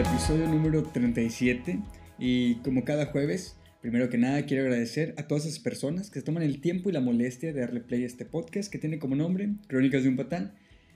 episodio número 37 y como cada jueves, primero que nada quiero agradecer a todas esas personas que se toman el tiempo y la molestia de darle play a este podcast que tiene como nombre Crónicas de un Patán,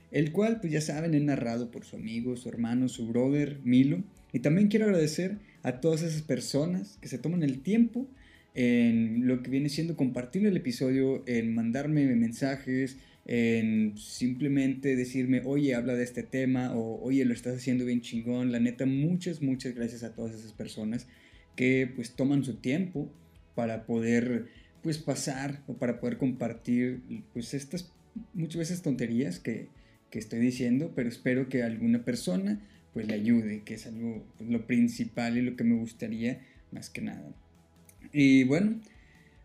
el cual pues ya saben es narrado por su amigo, su hermano, su brother Milo. Y también quiero agradecer a todas esas personas que se toman el tiempo en lo que viene siendo compartir el episodio, en mandarme mensajes, en simplemente decirme, oye, habla de este tema, o oye, lo estás haciendo bien chingón. La neta, muchas, muchas gracias a todas esas personas que pues toman su tiempo para poder pues pasar o para poder compartir pues estas muchas veces tonterías que, que estoy diciendo, pero espero que alguna persona pues le ayude, que es algo pues, lo principal y lo que me gustaría más que nada. Y bueno,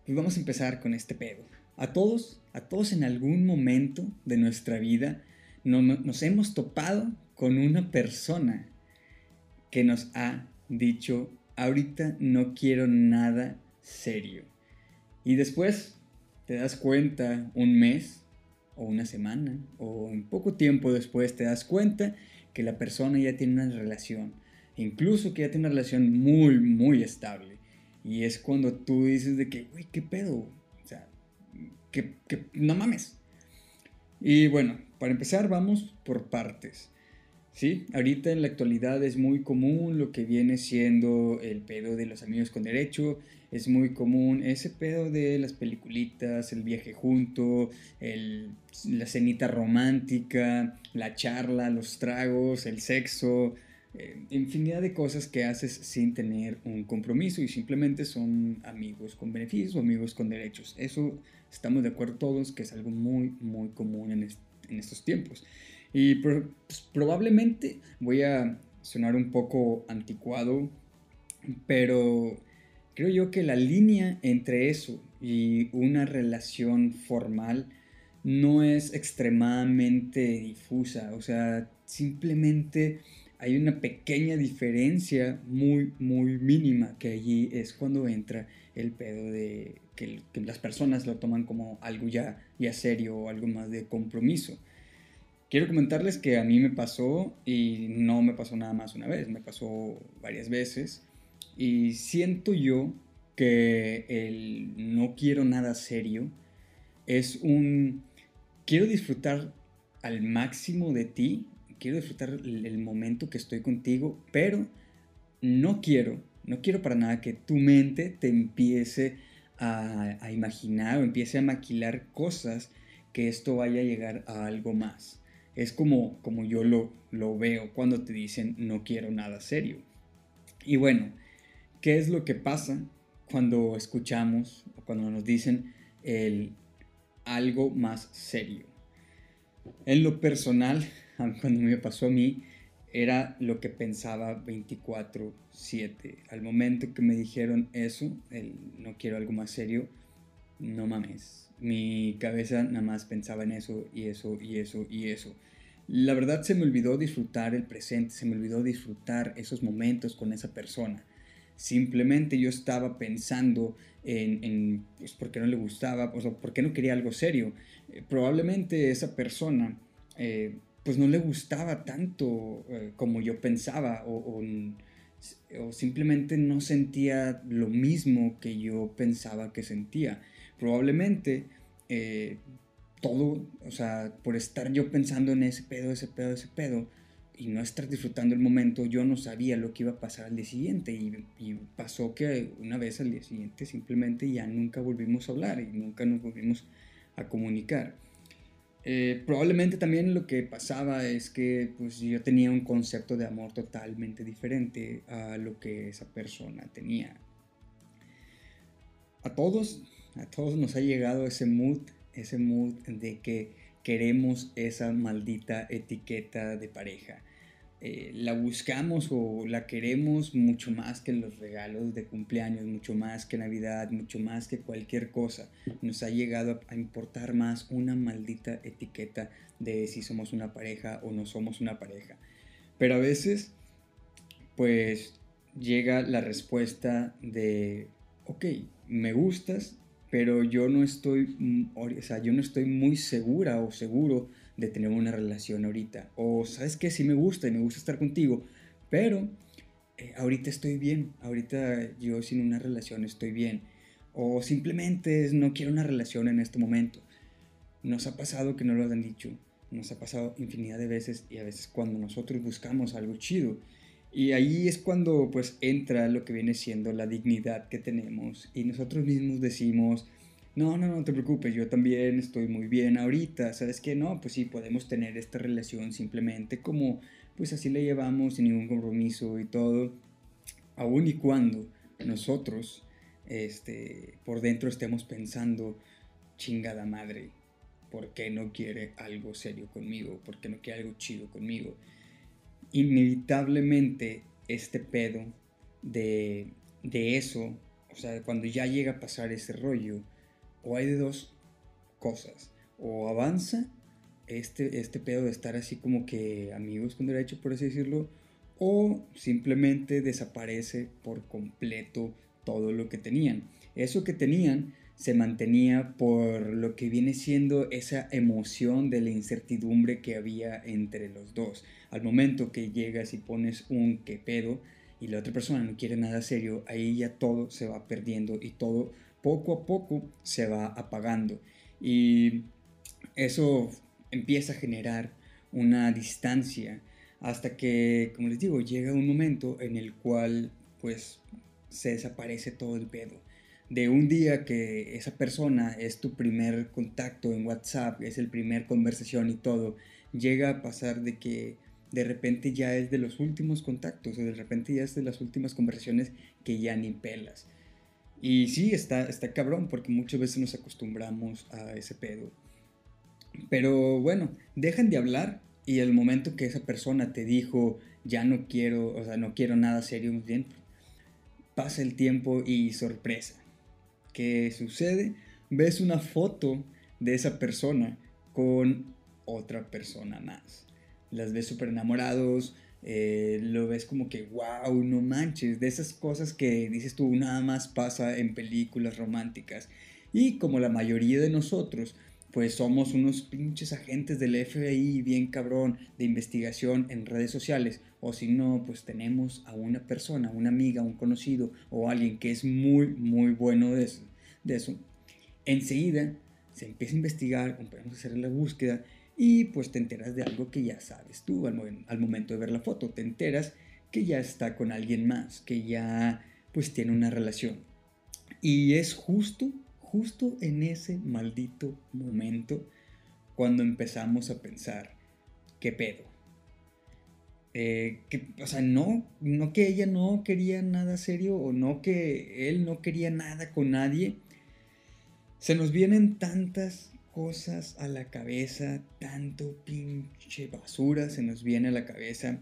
pues vamos a empezar con este pedo. A todos a todos en algún momento de nuestra vida nos hemos topado con una persona que nos ha dicho, ahorita no quiero nada serio. Y después te das cuenta un mes o una semana o un poco tiempo después te das cuenta que la persona ya tiene una relación, incluso que ya tiene una relación muy, muy estable. Y es cuando tú dices de que, uy, ¿qué pedo? Que, no mames. Y bueno, para empezar vamos por partes. ¿sí? Ahorita en la actualidad es muy común lo que viene siendo el pedo de los amigos con derecho, es muy común ese pedo de las peliculitas, el viaje junto, el, la cenita romántica, la charla, los tragos, el sexo, eh, infinidad de cosas que haces sin tener un compromiso y simplemente son amigos con beneficios o amigos con derechos. Eso estamos de acuerdo todos que es algo muy, muy común en, estos tiempos. Y pues, probablemente voy a sonar un poco anticuado, pero creo yo que la línea entre eso y una relación formal no es extremadamente difusa, o sea, simplemente hay una pequeña diferencia muy, muy mínima que allí es cuando entra el pedo de que, las personas lo toman como algo ya, ya serio o algo más de compromiso. Quiero comentarles que a mí me pasó y no me pasó nada más una vez, me pasó varias veces y siento yo que el no quiero nada serio es un quiero disfrutar al máximo de ti, quiero disfrutar el momento que estoy contigo, pero no quiero, no quiero para nada que tu mente te empiece a, imaginar o empiece a maquilar cosas que esto vaya a llegar a algo más. Es como, como yo lo, lo veo cuando te dicen no quiero nada serio. Y bueno, ¿qué es lo que pasa cuando escuchamos o cuando nos dicen el algo más serio? En lo personal, cuando me pasó a mí, era lo que pensaba 24/7. Al momento que me dijeron eso, el no quiero algo más serio, no mames. Mi cabeza nada más pensaba en eso y eso y eso y eso. La verdad se me olvidó disfrutar el presente, se me olvidó disfrutar esos momentos con esa persona. Simplemente yo estaba pensando en, en pues, por qué no le gustaba, o sea, por qué no quería algo serio. Eh, probablemente esa persona eh, pues no le gustaba tanto eh, como yo pensaba o, simplemente no sentía lo mismo que yo pensaba que sentía. Probablemente eh, todo, o sea, por estar yo pensando en ese pedo, ese pedo, ese pedo, y no estar disfrutando el momento, yo no sabía lo que iba a pasar al día siguiente. Y, y, pasó que una vez al día siguiente simplemente ya nunca volvimos a hablar y nunca nos volvimos a comunicar. Eh, probablemente también lo que pasaba es que pues, yo tenía un concepto de amor totalmente diferente a lo que esa persona tenía. A todos, a todos nos ha llegado ese mood, ese mood de que queremos esa maldita etiqueta de pareja. Eh, la buscamos o la queremos mucho más que los regalos de cumpleaños, mucho más que Navidad, mucho más que cualquier cosa. Nos ha llegado a importar más una maldita etiqueta de si somos una pareja o no somos una pareja. Pero a veces, pues llega la respuesta de, ok, me gustas, pero yo no estoy, mm, o sea, yo no estoy muy segura o seguro de tener una relación ahorita. O sabes que sí me gusta y me gusta estar contigo, pero eh, ahorita estoy bien, ahorita yo sin una relación estoy bien, o simplemente es, no quiero una relación en este momento. Nos ha pasado que no lo han dicho, nos ha pasado infinidad de veces y a veces cuando nosotros buscamos algo chido. Y ahí es cuando pues entra lo que viene siendo la dignidad que tenemos y nosotros mismos decimos, no, no, no te preocupes, yo también estoy muy bien ahorita, ¿sabes qué? No, pues sí, podemos tener esta relación simplemente como pues así le llevamos sin ningún compromiso y todo, aun y cuando nosotros este, por dentro estemos pensando, chingada madre, ¿por qué no quiere algo serio conmigo? ¿Por qué no quiere algo chido conmigo? Inevitablemente este pedo de, de eso, o sea, cuando ya llega a pasar ese rollo, o hay de dos cosas, o avanza este, este pedo de estar así como que amigos con derecho, por así decirlo, o simplemente desaparece por completo todo lo que tenían. Eso que tenían se mantenía por lo que viene siendo esa emoción de la incertidumbre que había entre los dos. Al momento que llegas y pones un que pedo y la otra persona no quiere nada serio, ahí ya todo se va perdiendo y todo poco a poco se va apagando. Y eso empieza a generar una distancia hasta que, como les digo, llega un momento en el cual pues se desaparece todo el pedo de un día que esa persona es tu primer contacto en WhatsApp, es el primer conversación y todo, llega a pasar de que de repente ya es de los últimos contactos o de repente ya es de las últimas conversaciones que ya ni pelas. Y sí, está, está cabrón porque muchas veces nos acostumbramos a ese pedo. Pero bueno, dejan de hablar y el momento que esa persona te dijo, ya no quiero, o sea, no quiero nada serio, bien, pasa el tiempo y sorpresa ¿Qué sucede? Ves una foto de esa persona con otra persona más. Las ves súper enamorados, eh, lo ves como que, wow, no manches, de esas cosas que dices tú nada más pasa en películas románticas. Y como la mayoría de nosotros, pues somos unos pinches agentes del FBI bien cabrón de investigación en redes sociales. O si no, pues tenemos a una persona, una amiga, un conocido o alguien que es muy, muy bueno de eso. De eso. Enseguida se empieza a investigar, empezamos a hacer la búsqueda y pues te enteras de algo que ya sabes tú al, al momento de ver la foto. Te enteras que ya está con alguien más, que ya pues tiene una relación. Y es justo justo en ese maldito momento cuando empezamos a pensar, ¿qué pedo? Eh, que, o sea, no, no que ella no quería nada serio o no que él no quería nada con nadie. Se nos vienen tantas cosas a la cabeza, tanto pinche basura se nos viene a la cabeza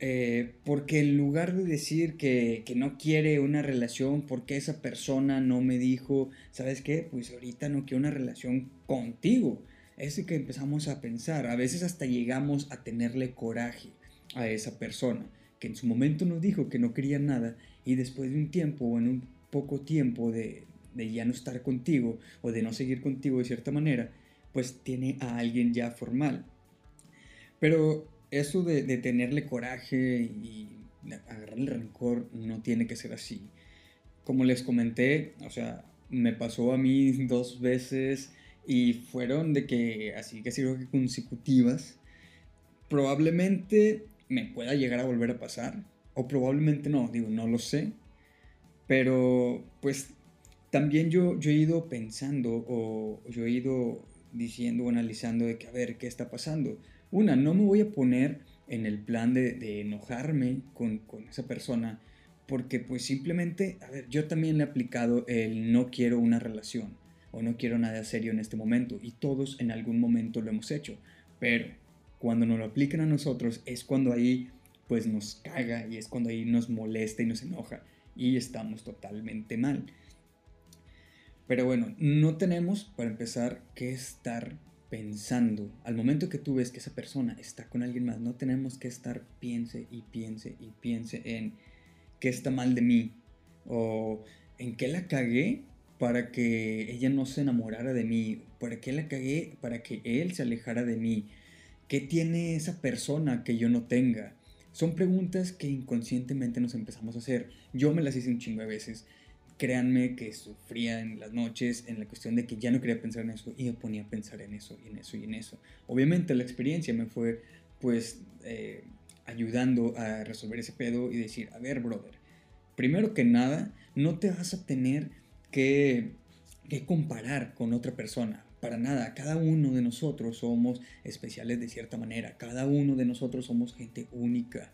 eh, porque en lugar de decir que, no quiere una relación, porque esa persona no me dijo, ¿sabes qué? Pues ahorita no quiero una relación contigo. Es que empezamos a pensar, a veces hasta llegamos a tenerle coraje a esa persona, que en su momento nos dijo que no quería nada y después de un tiempo o en un poco tiempo de, de ya no estar contigo o de no seguir contigo de cierta manera, pues tiene a alguien ya formal. Pero eso de, tenerle coraje y agarrar el rencor no tiene que ser así. Como les comenté, o sea, me pasó a mí dos veces y fueron de que así que creo que consecutivas. Probablemente me pueda llegar a volver a pasar o probablemente no, digo, no lo sé. Pero pues también yo, yo he ido pensando o yo he ido diciendo o analizando de que a ver qué está pasando una, no me voy a poner en el plan de, enojarme con, esa persona porque pues simplemente, a ver, yo también le he aplicado el no quiero una relación o no quiero nada serio en este momento y todos en algún momento lo hemos hecho, pero cuando nos lo aplican a nosotros es cuando ahí pues nos caga y es cuando ahí nos molesta y nos enoja y estamos totalmente mal. Pero bueno, no tenemos para empezar que estar pensando, al momento que tú ves que esa persona está con alguien más, no tenemos que estar piense y piense y piense en qué está mal de mí o en qué la cagué para que ella no se enamorara de mí, para qué la cagué para que él se alejara de mí, qué tiene esa persona que yo no tenga, Son preguntas que inconscientemente nos empezamos a hacer. Yo me las hice un chingo de veces. Créanme que sufría en las noches en la cuestión de que ya no quería pensar en eso y me ponía a pensar en eso y en eso y en eso. Obviamente la experiencia me fue pues eh, ayudando a resolver ese pedo y decir, a ver, brother, primero que nada, no te vas a tener que, que comparar con otra persona para nada, cada uno de nosotros somos especiales de cierta manera, cada uno de nosotros somos gente única.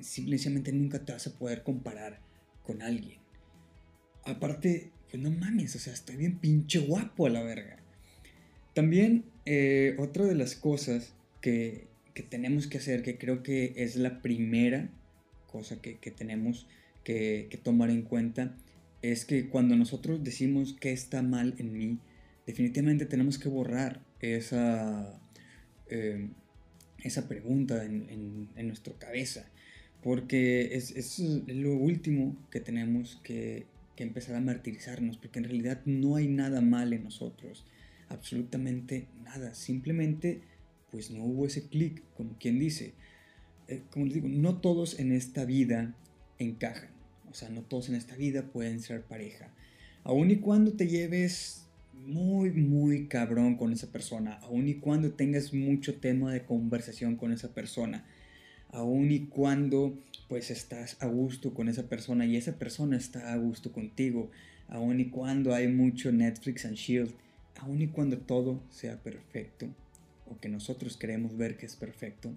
Simplemente nunca te vas a poder comparar con alguien. Aparte, pues no mames, o sea, estoy bien pinche guapo a la verga. También, eh, otra de las cosas que, que, tenemos que hacer, que creo que es la primera cosa que, que tenemos que, que tomar en cuenta, es que cuando nosotros decimos que está mal en mí, definitivamente tenemos que borrar esa, eh, esa pregunta en, en, nuestra cabeza, porque es, es, lo último que tenemos que, que, empezar a martirizarnos, porque en realidad no hay nada mal en nosotros, absolutamente nada, simplemente pues no hubo ese clic, como quien dice. Eh, como les digo, no todos en esta vida encajan, o sea, no todos en esta vida pueden ser pareja. Aun y cuando te lleves muy, muy cabrón con esa persona, aun y cuando tengas mucho tema de conversación con esa persona, aun y cuando pues estás a gusto con esa persona y esa persona está a gusto contigo, aun y cuando hay mucho Netflix and Shield, aun y cuando todo sea perfecto o que nosotros queremos ver que es perfecto,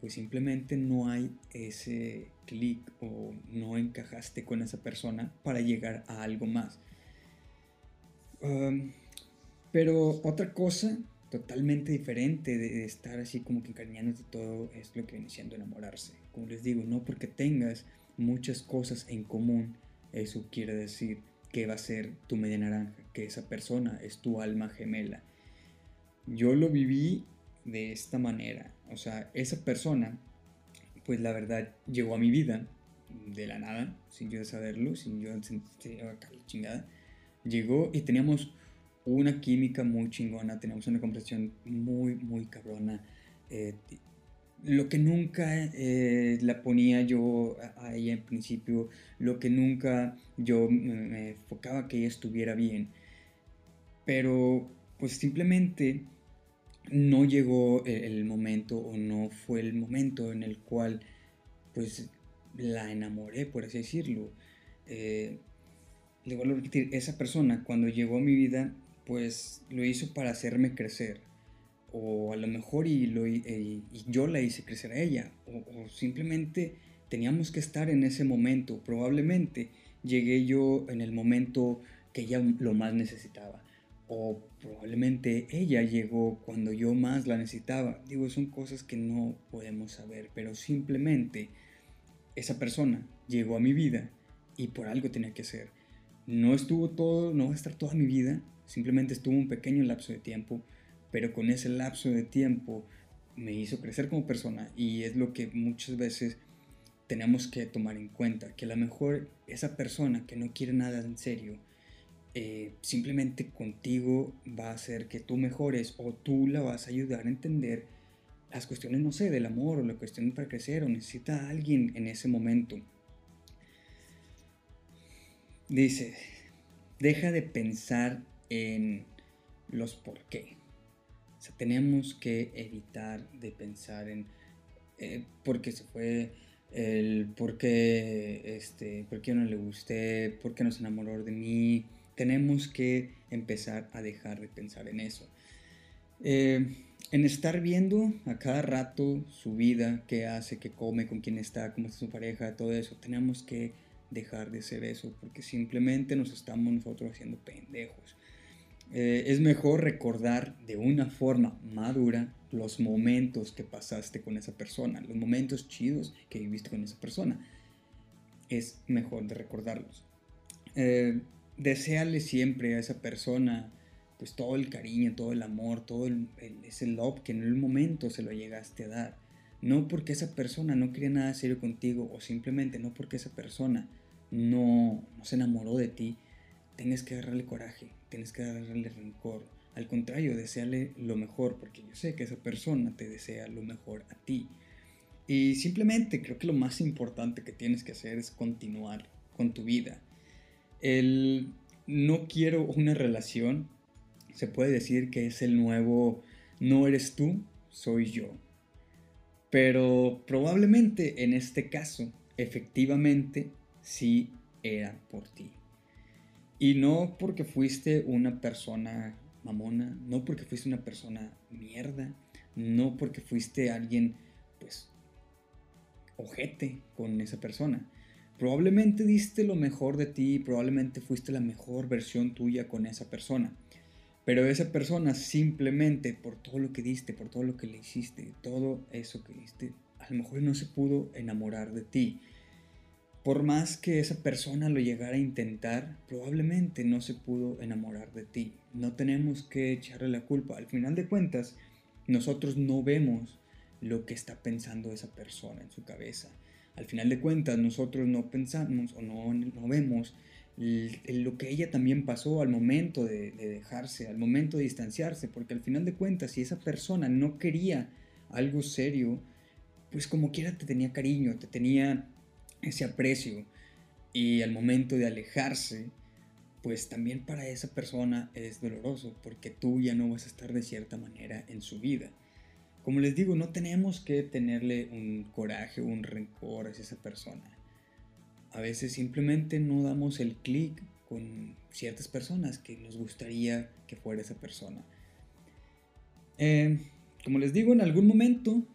pues simplemente no hay ese clic o no encajaste con esa persona para llegar a algo más. Pero otra cosa totalmente diferente de, estar así como que encariñándote todo es lo que viene siendo enamorarse. Como les digo, no porque tengas muchas cosas en común, eso quiere decir que va a ser tu media naranja, que esa persona es tu alma gemela. Yo lo viví de esta manera, o sea, esa persona, pues la verdad llegó a mi vida de la nada, sin yo saberlo, sin yo acá la chingada llegó y teníamos una química muy chingona, teníamos una conversación muy, muy cabrona. Eh, lo que nunca eh, la ponía yo a, ella en principio, lo que nunca yo me, enfocaba que ella estuviera bien. Pero pues simplemente no llegó el, momento o no fue el momento en el cual pues la enamoré, por así decirlo. Eh, le vuelvo a repetir, esa persona cuando llegó a mi vida, pues lo hizo para hacerme crecer. O a lo mejor lo, y yo la hice crecer a ella. O, simplemente teníamos que estar en ese momento. Probablemente llegué yo en el momento que ella lo más necesitaba. O probablemente ella llegó cuando yo más la necesitaba. Digo, son cosas que no podemos saber, pero simplemente esa persona llegó a mi vida y por algo tenía que ser no estuvo todo, no va a estar toda mi vida, simplemente estuvo un pequeño lapso de tiempo, pero con ese lapso de tiempo me hizo crecer como persona y es lo que muchas veces tenemos que tomar en cuenta, que a lo mejor esa persona que no quiere nada en serio, eh, simplemente contigo va a hacer que tú mejores o tú la vas a ayudar a entender las cuestiones, no sé, del amor o la cuestión para crecer o necesita a alguien en ese momento. Dice, deja de pensar en los por qué. Tenemos que evitar de pensar en eh, por qué se fue, el por qué, este, no le gusté, por qué no se enamoró de mí. Tenemos que empezar a dejar de pensar en eso. Eh, en estar viendo a cada rato su vida, qué hace, qué come, con quién está, cómo está su pareja, todo eso, tenemos que dejar de ser eso, porque simplemente nos estamos nosotros haciendo pendejos. Eh, es mejor recordar de una forma madura los momentos que pasaste con esa persona, los momentos chidos que viviste con esa persona. Es mejor de recordarlos. Eh, desearle siempre a esa persona pues todo el cariño, todo el amor, todo ese love que en el momento se lo llegaste a dar. No porque esa persona no quería nada serio contigo o simplemente no porque esa persona no, no se enamoró de ti, tienes que agarrarle coraje, tienes que agarrarle rencor. Al contrario, deseale lo mejor, porque yo sé que esa persona te desea lo mejor a ti. Y simplemente creo que lo más importante que tienes que hacer es continuar con tu vida. El no quiero una relación, se puede decir que es el nuevo no eres tú, soy yo. Pero probablemente en este caso, efectivamente, sí era por ti. Y no porque fuiste una persona mamona, no porque fuiste una persona mierda, no porque fuiste alguien, pues, ojete con esa persona. Probablemente diste lo mejor de ti, probablemente fuiste la mejor versión tuya con esa persona. Pero esa persona simplemente por todo lo que diste, por todo lo que le hiciste, todo eso que diste, a lo mejor no se pudo enamorar de ti. Por más que esa persona lo llegara a intentar, probablemente no se pudo enamorar de ti. No tenemos que echarle la culpa. Al final de cuentas, nosotros no vemos lo que está pensando esa persona en su cabeza. Al final de cuentas, nosotros no pensamos o no, no vemos lo que ella también pasó al momento de, dejarse, al momento de distanciarse, porque al final de cuentas, si esa persona no quería algo serio, pues como quiera te tenía cariño, te tenía ese aprecio, y al momento de alejarse, pues también para esa persona es doloroso, porque tú ya no vas a estar de cierta manera en su vida. Como les digo, no tenemos que tenerle un coraje o un rencor hacia esa persona a veces simplemente no damos el clic con ciertas personas que nos gustaría que fuera esa persona. Eh, como les digo, en algún momento,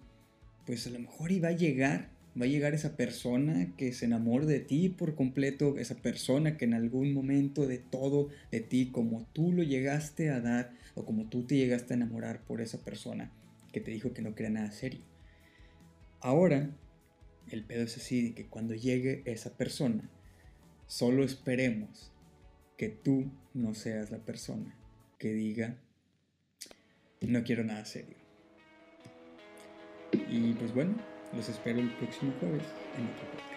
pues a lo mejor iba a llegar, va a llegar esa persona que se enamore de ti por completo, esa persona que en algún momento de todo de ti, como tú lo llegaste a dar o como tú te llegaste a enamorar por esa persona que te dijo que no quería nada serio. Ahora el pedo es así, que cuando llegue esa persona, solo esperemos que tú no seas la persona que diga, no quiero nada serio. Y pues bueno, los espero el próximo jueves en otro.